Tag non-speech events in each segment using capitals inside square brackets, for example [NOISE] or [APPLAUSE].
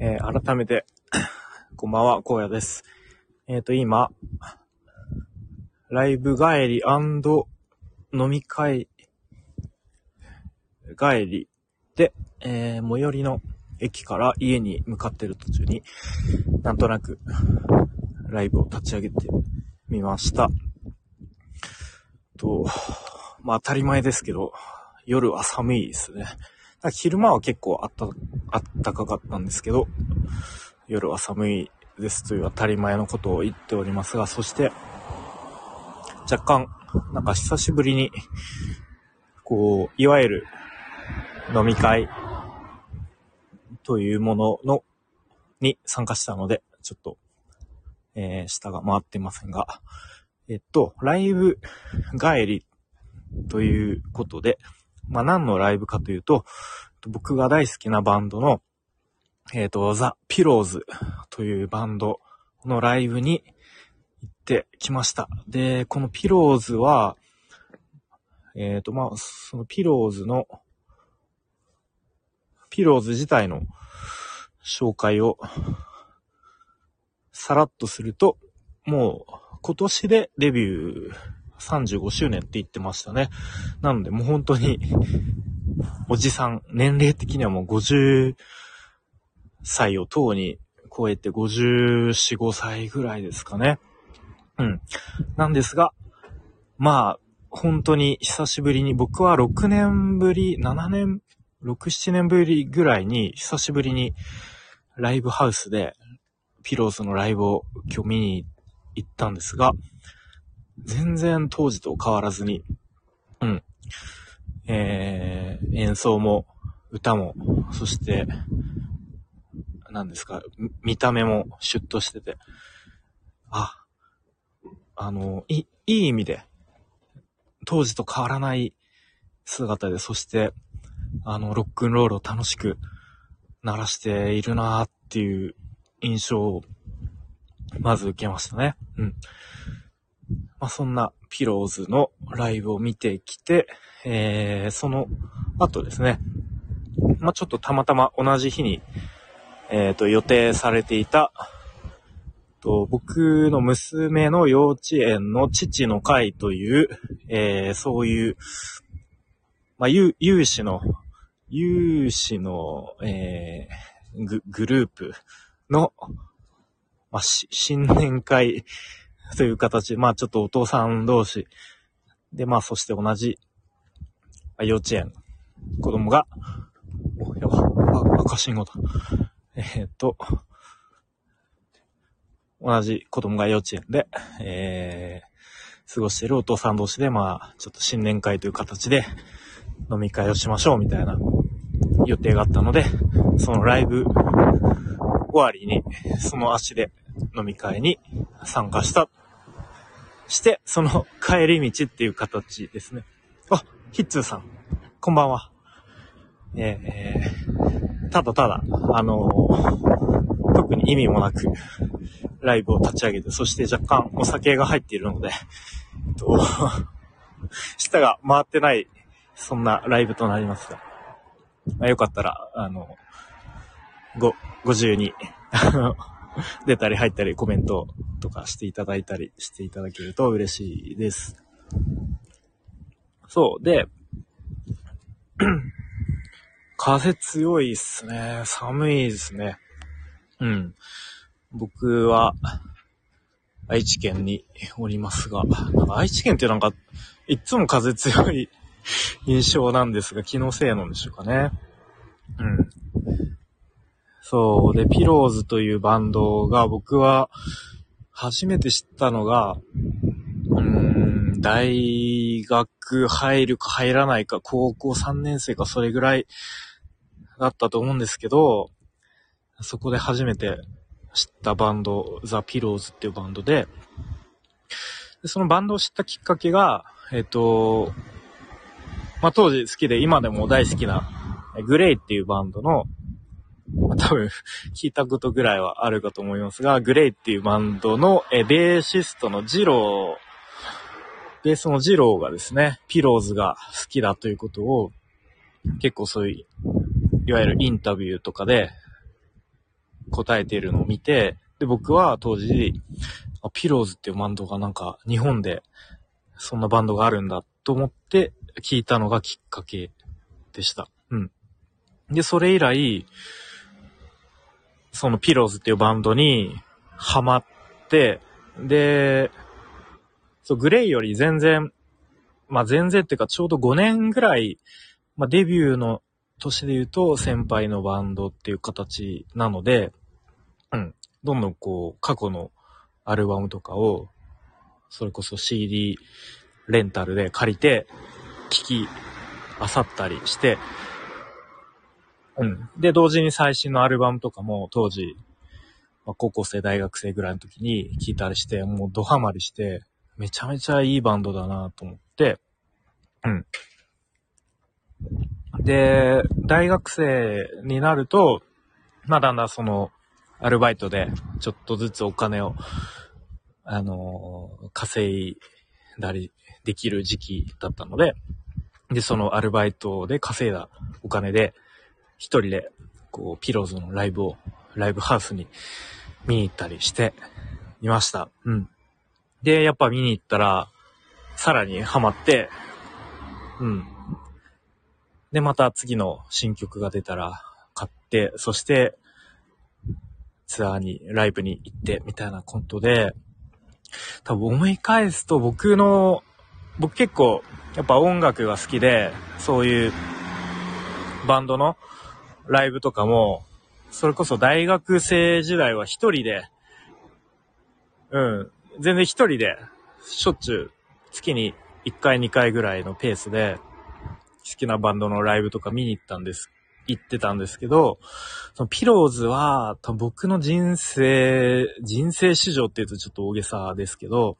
えー、改めて、[COUGHS] こんばんは、荒野です。えっ、と、今、ライブ帰り飲み会帰りで、えー、最寄りの駅から家に向かってる途中に、なんとなく、ライブを立ち上げてみました。と、まあ当たり前ですけど、夜は寒いですね。昼間は結構あった、あったかかったんですけど、夜は寒いですという当たり前のことを言っておりますが、そして、若干、なんか久しぶりに、こう、いわゆる飲み会というものの、に参加したので、ちょっと、えー、下が回ってませんが、えっと、ライブ帰りということで、まあ、何のライブかというと、僕が大好きなバンドの、えっ、と、ザ・ピローズというバンドのライブに行ってきました。で、このピローズは、えっ、と、まあ、そのピローズの、ピローズ自体の紹介をさらっとすると、もう今年でデビュー35周年って言ってましたね。なのでもう本当に、おじさん、年齢的にはもう50歳をとうに超えて54、5歳ぐらいですかね。うん。なんですが、まあ、本当に久しぶりに、僕は6年ぶり、7年、6、7年ぶりぐらいに、久しぶりにライブハウスで、ピローズのライブを今日見に行ったんですが、全然当時と変わらずに、うん。えー、演奏も、歌も、そして、何ですか、見た目もシュッとしてて、あ、あの、い、いい意味で、当時と変わらない姿で、そして、あの、ロックンロールを楽しく鳴らしているなーっていう印象を、まず受けましたね。うん。まあ、そんなピローズのライブを見てきて、えー、その後ですね、まあ、ちょっとたまたま同じ日に、えっ、と、予定されていた、と僕の娘の幼稚園の父の会という、えー、そういう、まあ、有志の、有志の、えー、ググループの、まあ、新年会 [LAUGHS] という形で、まあちょっとお父さん同士で、まあそして同じ幼稚園、子供が、お、やば、赤信号だ。えーっと、同じ子供が幼稚園で、えー、過ごしているお父さん同士で、まあちょっと新年会という形で飲み会をしましょうみたいな予定があったので、そのライブ終わりに、その足で飲み会に参加した。して、その帰り道っていう形ですね。あ、ヒッツーさん。こんばんは。えー、ただただ、あのー特に意味もなく、ライブを立ち上げて、そして若干お酒が入っているので、えっと、[LAUGHS] 舌が回ってない、そんなライブとなりますが、まあ、よかったら、あの、ご、ご自由に、あ [LAUGHS] の [LAUGHS] 出たり入ったりコメントとかしていただいたりしていただけると嬉しいです。そう。で、[CLEARS THROAT] 風強いっすね。寒いですね。うん。僕は、愛知県におりますが、なんか愛知県ってなんか、いっつも風強い印象なんですが、気のせいなんでしょうかね。うん。そう。で、ピローズというバンドが僕は初めて知ったのが、うん、大学入るか入らないか、高校3年生かそれぐらいだったと思うんですけど、そこで初めて知ったバンド、ザ・ピローズっていうバンドで、でそのバンドを知ったきっかけが、えっ、と、まあ、当時好きで今でも大好きな、グレイっていうバンドの、まあ多分 [LAUGHS] 聞いたことぐらいはあるかと思いますが、グレイっていうバンドのえベーシストのジロー、ベースのジローがですね、ピローズが好きだということを、結構そういう、いわゆるインタビューとかで、答えているのを見て、で、僕は当時、あピローズっていうバンドがなんか日本でそんなバンドがあるんだと思って聞いたのがきっかけでした。うん。で、それ以来、そのピローズっていうバンドにハマって、で、そう、グレイより全然、まあ全然っていうかちょうど5年ぐらい、まあデビューの年で言うと先輩のバンドっていう形なので、うん。どんどんこう、過去のアルバムとかを、それこそ CD レンタルで借りて、聴き、あさったりして、うん。で、同時に最新のアルバムとかも当時、まあ、高校生、大学生ぐらいの時に聴いたりして、もうドハマりして、めちゃめちゃいいバンドだなと思って、うん。で、大学生になると、まあだんだんその、アルバイトでちょっとずつお金を、あのー、稼いだりできる時期だったので、で、そのアルバイトで稼いだお金で、一人で、こう、ピローズのライブを、ライブハウスに見に行ったりしていました。うん。で、やっぱ見に行ったら、さらにハマって、うん。で、また次の新曲が出たら買って、そして、ツアーに、ライブに行って、みたいなことで、多分思い返すと僕の、僕結構、やっぱ音楽が好きで、そういうバンドのライブとかも、それこそ大学生時代は一人で、うん、全然一人で、しょっちゅう、月に1回2回ぐらいのペースで、好きなバンドのライブとか見に行ったんです、行ってたんですけど、そのピローズは、多分僕の人生、人生史上って言うとちょっと大げさですけど、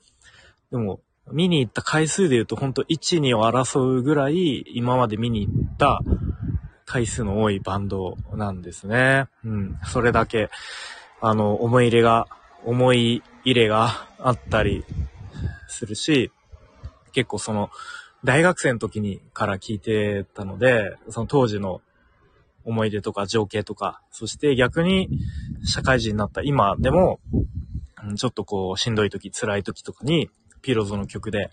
でも、見に行った回数で言うとほんと1、2を争うぐらい、今まで見に行った回数の多いバンドなんですね。うん。それだけ、あの、思い入れが、思い入れがあったりするし、結構その、大学生の時にから聞いてたので、その当時の思い出とか情景とか、そして逆に社会人になった今でも、ちょっとこうしんどい時、辛い時とかに、ピローズの曲で、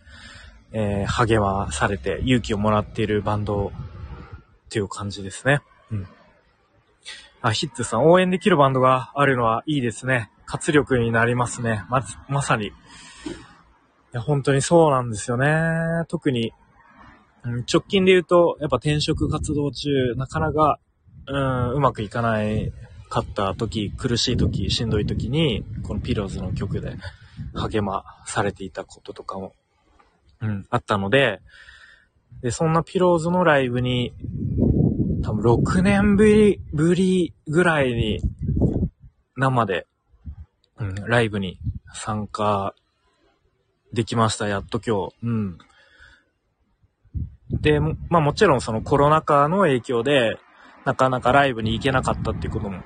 えー、励まされて勇気をもらっているバンドっていう感じですね。うん。あ、ヒッツさん、応援できるバンドがあるのはいいですね。活力になりますね。まず、まさに。いや、本当にそうなんですよね。特に、うん、直近で言うと、やっぱ転職活動中、なかなか、うん、うまくいかないかった時、苦しい時、しんどい時に、このピローズの曲で励まされていたこととかも、うん、あったので、で、そんなピローズのライブに、多分6年ぶり、ぶりぐらいに、生で、うん、ライブに参加できました、やっと今日。うん。で、まあもちろんそのコロナ禍の影響で、なかなかライブに行けなかったっていうことも、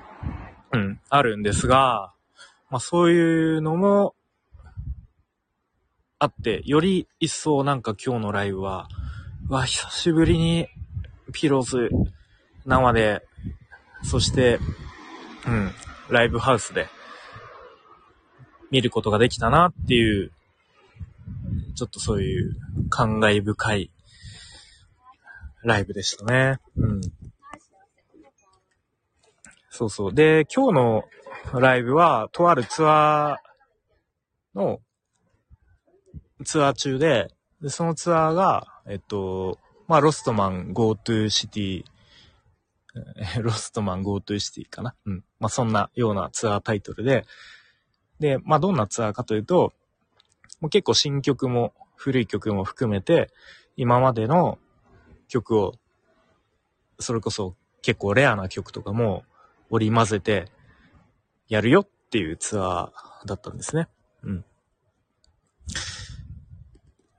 うん、あるんですが、まあそういうのもあって、より一層なんか今日のライブは、わ、久しぶりにピローズ生で、そして、うん、ライブハウスで見ることができたなっていう、ちょっとそういう感慨深いライブでしたね。うん。そうそう。で、今日のライブは、とあるツアーの、ツアー中で、で、そのツアーが、えっと、まあ、ロストマン GoTo City、[LAUGHS] ロストマン GoTo City かな？うん。まあ、そんなようなツアータイトルで、で、まあ、どんなツアーかというと、もう結構新曲も古い曲も含めて、今までの曲を、それこそ結構レアな曲とかも織り交ぜてやるよっていうツアーだったんですね。うん。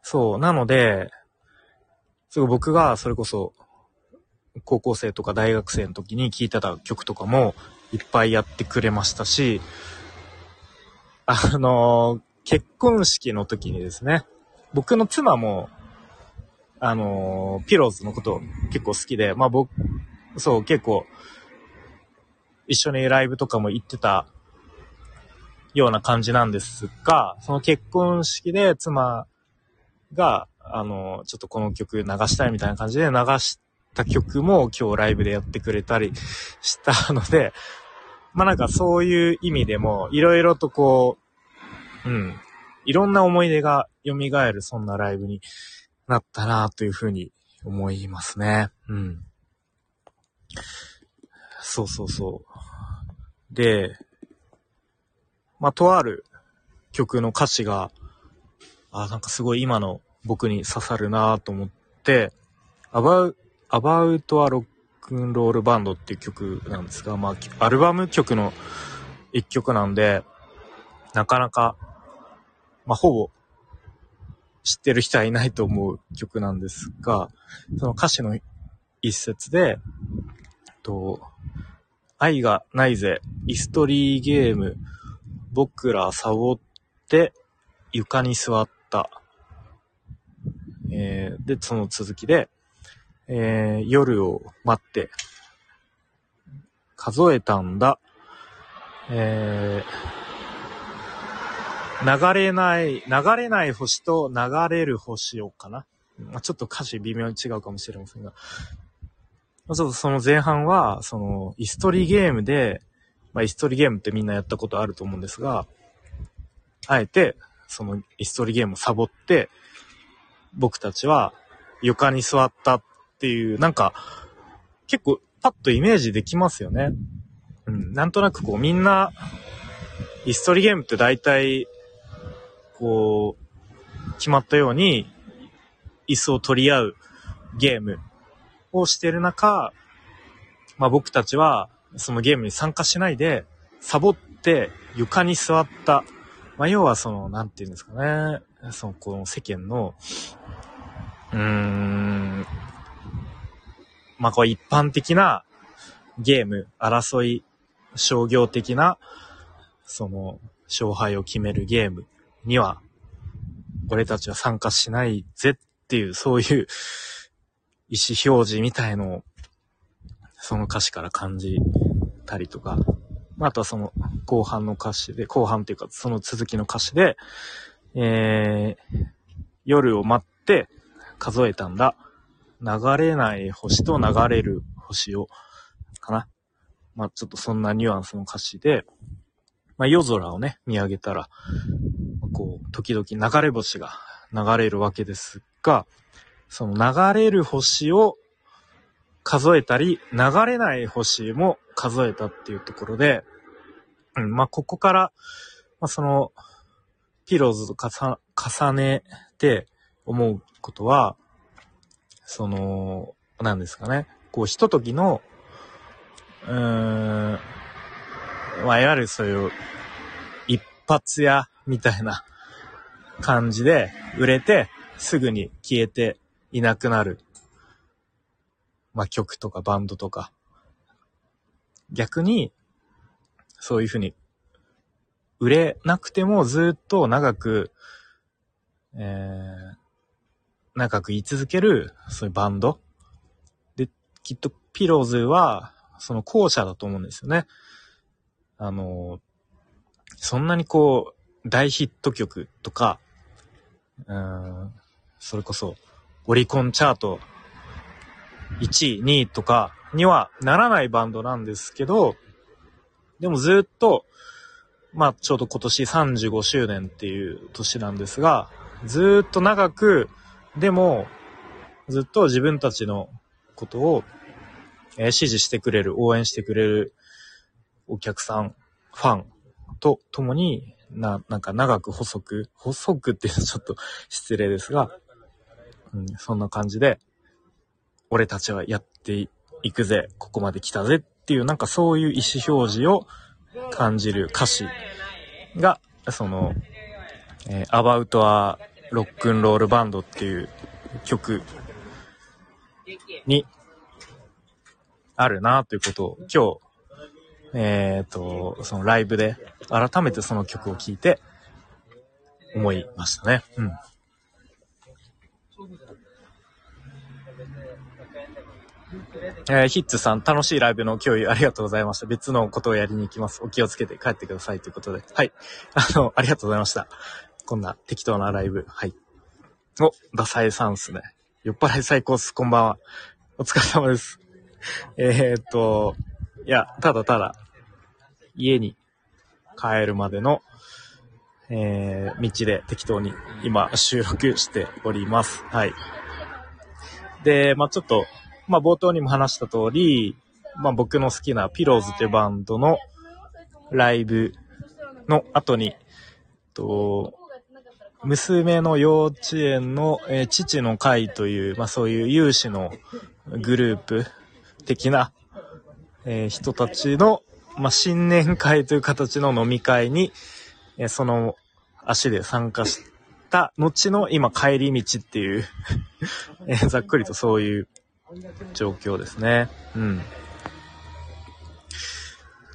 そう、なので、すごい僕がそれこそ、高校生とか大学生の時に聴いてた曲とかもいっぱいやってくれましたし、あのー、結婚式の時にですね、僕の妻も、あのー、ピローズのこと結構好きで、まあ僕、そう、結構、一緒にライブとかも行ってたような感じなんですが、その結婚式で妻が、あの、ちょっとこの曲流したいみたいな感じで流した曲も今日ライブでやってくれたりしたので、[LAUGHS] まあなんかそういう意味でも、いろいろとこう、うん、いろんな思い出が蘇るそんなライブになったなというふうに思いますね。うん。そうそうそう。で、まあ、とある曲の歌詞が、あ、なんかすごい今の僕に刺さるなと思って、About, About a Rock and Roll Band っていう曲なんですが、まあ、アルバム曲の一曲なんで、なかなか、まあ、ほぼ知ってる人はいないと思う曲なんですが、その歌詞の一節で、と、愛がないぜ、イストリーゲーム、僕らサボって床に座った。えー、で、その続きで、えー、夜を待って、数えたんだ。えー、流れない、流れない星と流れる星をかな。まあ、ちょっと歌詞微妙に違うかもしれませんが。まあ、ちょっとその前半は、その、イストリーゲームで、まあ、イストリゲームってみんなやったことあると思うんですが、あえて、そのイストリーゲームをサボって、僕たちは床に座ったっていう、なんか、結構パッとイメージできますよね。うん、なんとなくこうみんな、イストリーゲームって大体、こう、決まったように、椅子を取り合うゲームをしてる中、まあ僕たちはそのゲームに参加しないで、サボって床に座った。まあ、要はその、なんて言うんですかね。その、この世間の、うーん、まあ、こう一般的なゲーム、争い、商業的な、その、勝敗を決めるゲームには、俺たちは参加しないぜっていう、そういう意思表示みたいのをその歌詞から感じたりとか、あとはその後半の歌詞で、後半っていうかその続きの歌詞で、えー、夜を待って数えたんだ。流れない星と流れる星を、かな。まあちょっとそんなニュアンスの歌詞で、まあ夜空をね、見上げたら、こう、時々流れ星が流れるわけですが、その流れる星を数えたり、流れない星も数えたっていうところで、うん、まあ、ここから、まあ、その、ピローズと重ねて思うことは、その、なんですかね。こう、ひとときの、うーん、まあ、いわゆるそういう、一発屋みたいな感じで売れて、すぐに消えていなくなるまあ、曲とかバンドとか、逆に、そういうふうに、売れなくてもずっと長く、えー、長く言い続ける、そういうバンド。で、きっとピローズは、その後者だと思うんですよね。あの、そんなにこう、大ヒット曲とか、うん、それこそ、オリコンチャート1位、2位とかにはならないバンドなんですけど、でもずっと、まあちょうど今年35周年っていう年なんですが、ずっと長く、でも、ずっと自分たちのことを、えー、支持してくれる、応援してくれるお客さん、ファンと共に、な、なんか長く細く、細くっていうのはちょっと失礼ですが、うん、そんな感じで、俺たちはやっていくぜ、ここまで来たぜっていう、なんかそういう意思表示を感じる歌詞が、その、えー、About a Rock and Roll Band っていう曲にあるなということを今日、えっ、ー、と、そのライブで改めてその曲を聴いて思いましたね。うん。えー、ヒッツさん、楽しいライブの共有ありがとうございました。別のことをやりに行きます。お気をつけて帰ってくださいということで。はい。あの、ありがとうございました。こんな適当なライブ。はい。お、ダサエさんっすね。酔っ払い最高っす。こんばんは。お疲れ様です。えー、っと、いや、ただただ、家に帰るまでの、えー、道で適当に今収録しております。はい。で、まあちょっと、まあ冒頭にも話した通り、まあ僕の好きなピローズというバンドのライブの後に、と、娘の幼稚園の、えー、父の会という、まあそういう有志のグループ的な、えー、人たちの、まあ新年会という形の飲み会に、えー、その足で参加した後の今帰り道っていうえー、ざっくりとそういう状況ですね。うん。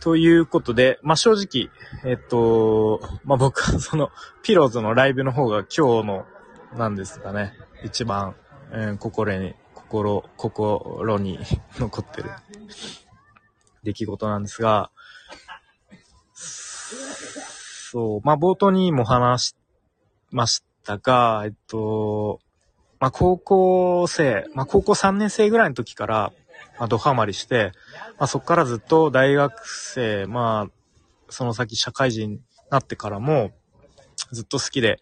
ということで、まあ、正直、えっと、まあ、僕はその、ピローズのライブの方が今日の、なんですかね、一番、えー、心に、心、心に残ってる出来事なんですが、そう、まあ、冒頭にも話しましたが、えっと、まあ、高校生、まあ、高校3年生ぐらいの時から、まあ、ドハマりして、まあ、そこからずっと大学生、まあ、その先社会人になってからも、ずっと好きで、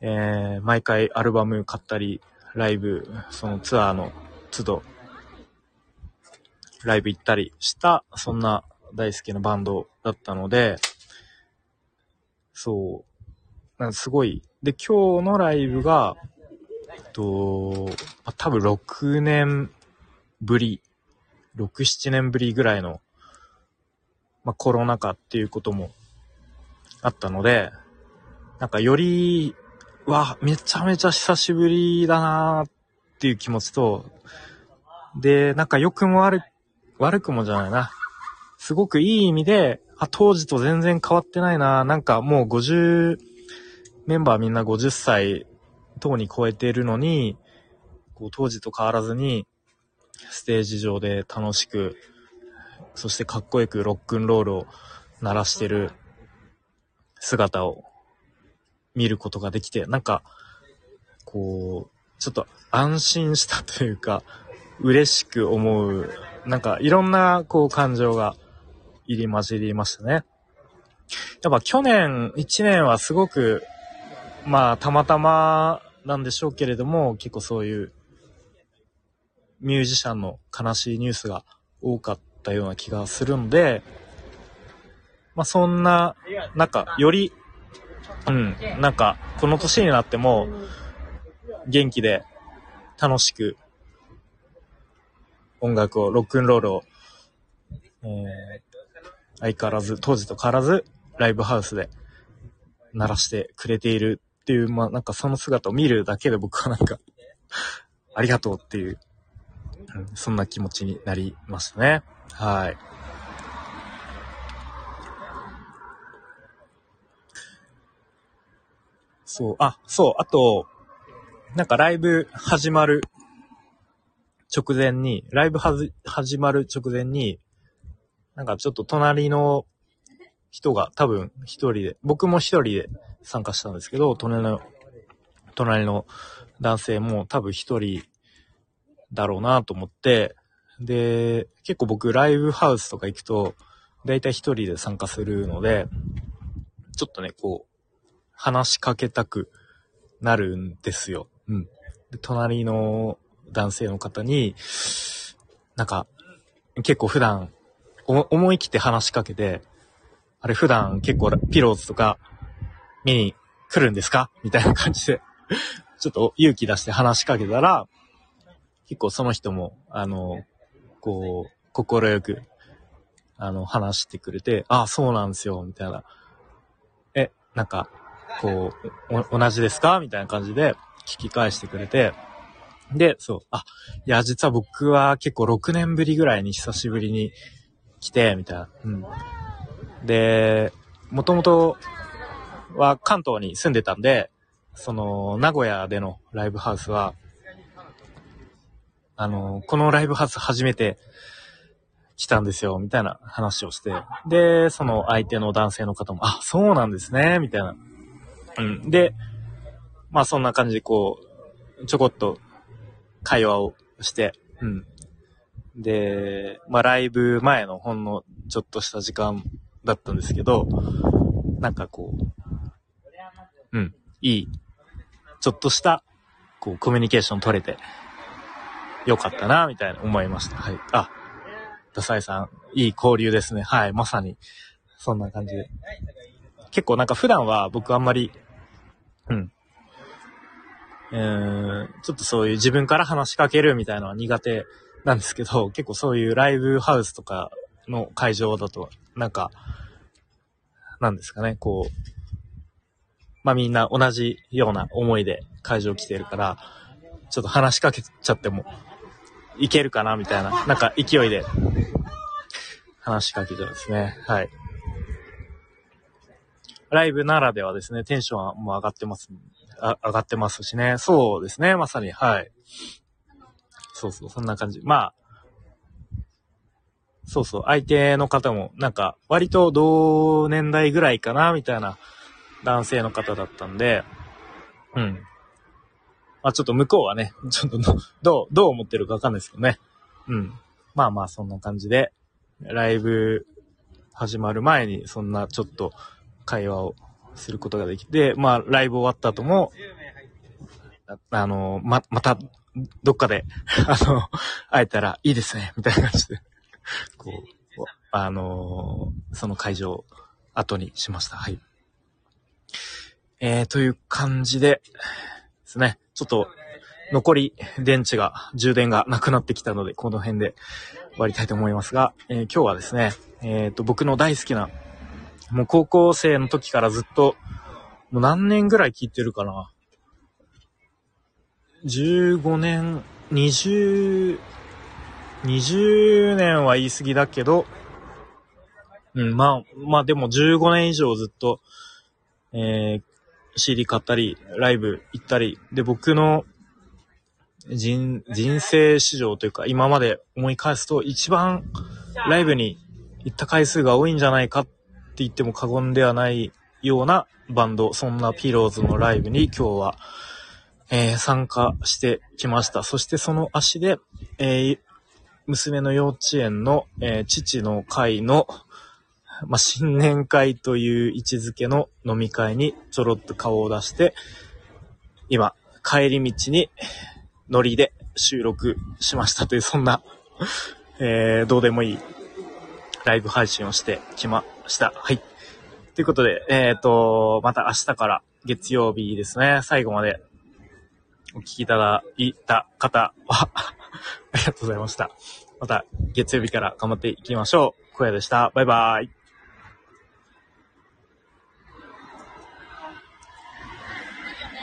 えー、毎回アルバム買ったり、ライブ、そのツアーの都度、ライブ行ったりした、そんな大好きなバンドだったので、そう、なんかすごい。で、今日のライブが、と、まあ、多分6年ぶり、6、7年ぶりぐらいの、まあ、コロナ禍っていうこともあったので、なんかより、わ、めちゃめちゃ久しぶりだなっていう気持ちと、で、なんか良くも悪、悪くもじゃないな。すごくいい意味で、あ、当時と全然変わってないな。なんかもう50、メンバーみんな50歳等に超えてるのに、こう当時と変わらずに、ステージ上で楽しく、そしてかっこよくロックンロールを鳴らしてる姿を見ることができて、なんか、こう、ちょっと安心したというか、嬉しく思う、なんかいろんなこう感情が入り混じりましたね。やっぱ去年1年はすごく、まあたまたまなんでしょうけれども、結構そういうミュージシャンの悲しいニュースが多かったような気がするんで、まあそんな、なんかより、うん、なんかこの年になっても元気で楽しく音楽を、ロックンロールを、えー、相変わらず、当時と変わらずライブハウスで鳴らしてくれているっていう、まあなんかその姿を見るだけで僕はなんか [LAUGHS] ありがとうっていう、うん、そんな気持ちになりましたね。はい。そう、あ、そう、あと、なんかライブ始まる直前に、ライブはじ、始まる直前に、なんかちょっと隣の人が多分一人で、僕も一人で参加したんですけど、隣の、隣の男性も多分一人だろうなと思って、で、結構僕ライブハウスとか行くと、だいたい一人で参加するので、ちょっとね、こう、話しかけたくなるんですよ。うん。で隣の男性の方に、なんか、結構普段、思い切って話しかけて、あれ普段結構ピローズとか見に来るんですか？みたいな感じで [LAUGHS] ちょっと勇気出して話しかけたら、結構その人も、あの、こう、心よく、あの、話してくれて、ああ、そうなんですよ、みたいな。え、なんか、こう、同じですか？みたいな感じで聞き返してくれて、で、そう、あ、いや、実は僕は結構6年ぶりぐらいに久しぶりに来て、みたいな。うん。で、もともとは関東に住んでたんで、その、名古屋でのライブハウスは、あの、このライブハウス初めて来たんですよ、みたいな話をして、で、その相手の男性の方も、あ、そうなんですね、みたいな。うん。で、まあそんな感じでこう、ちょこっと会話をして、うん。で、まあライブ前のほんのちょっとした時間だったんですけど、なんかこう、うん、いい、ちょっとした、こう、コミュニケーション取れて、よかったな、みたいな思いました。はい。あ、ダサイさん、いい交流ですね。はい、まさに、そんな感じで。結構なんか普段は僕あんまり、うん。えー、ちょっとそういう自分から話しかけるみたいなのは苦手なんですけど、結構そういうライブハウスとかの会場だと、なんか、なんですかね、こう、まあみんな同じような思いで会場来てるから、ちょっと話しかけちゃってもいけるかなみたいな、なんか勢いで話しかけちゃうんですね。はい。ライブならではですね、テンションはもう上がってます。あ上がってますしね。そうですね、まさに、はい。そうそう、そんな感じ。まあ、そうそう、相手の方も、なんか、割と同年代ぐらいかな、みたいな男性の方だったんで、うん。まあちょっと向こうはね、[LAUGHS] ちょっとどう、どう思ってるかわかんないですけどね。うん。まあまあそんな感じで、ライブ始まる前にそんなちょっと会話をすることができて、まあライブ終わった後も、あの、ま、また、どっかで、[LAUGHS] あの、会えたらいいですね、みたいな感じで、こう、あのその会場後にしました。はい。えー、という感じでですね、ちょっと残り電池が、充電がなくなってきたので、この辺で終わりたいと思いますが、えー、今日はですね、えっ、ー、と、僕の大好きな、もう高校生の時からずっと、もう何年ぐらい聞いてるかな。15年、20、20年は言い過ぎだけど、うん、まあ、まあでも15年以上ずっと、えー、CD 買ったり、ライブ行ったり、で、僕の人、人生史上というか、今まで思い返すと、一番ライブに行った回数が多いんじゃないかって言っても過言ではないようなバンド、そんなピローズのライブに今日は、えー、参加してきました。そしてその足で、えー、娘の幼稚園の、えー、父の会の、まあ、新年会という位置づけの飲み会にちょろっと顔を出して、今、帰り道にノリで収録しましたという、そんな、えー、どうでもいいライブ配信をしてきました。はい。ということで、えっ、ー、と、また明日から月曜日ですね、最後までお聞きいただいた方は [LAUGHS] ありがとうございました。また月曜日から頑張っていきましょう。小屋でした。バイバイ。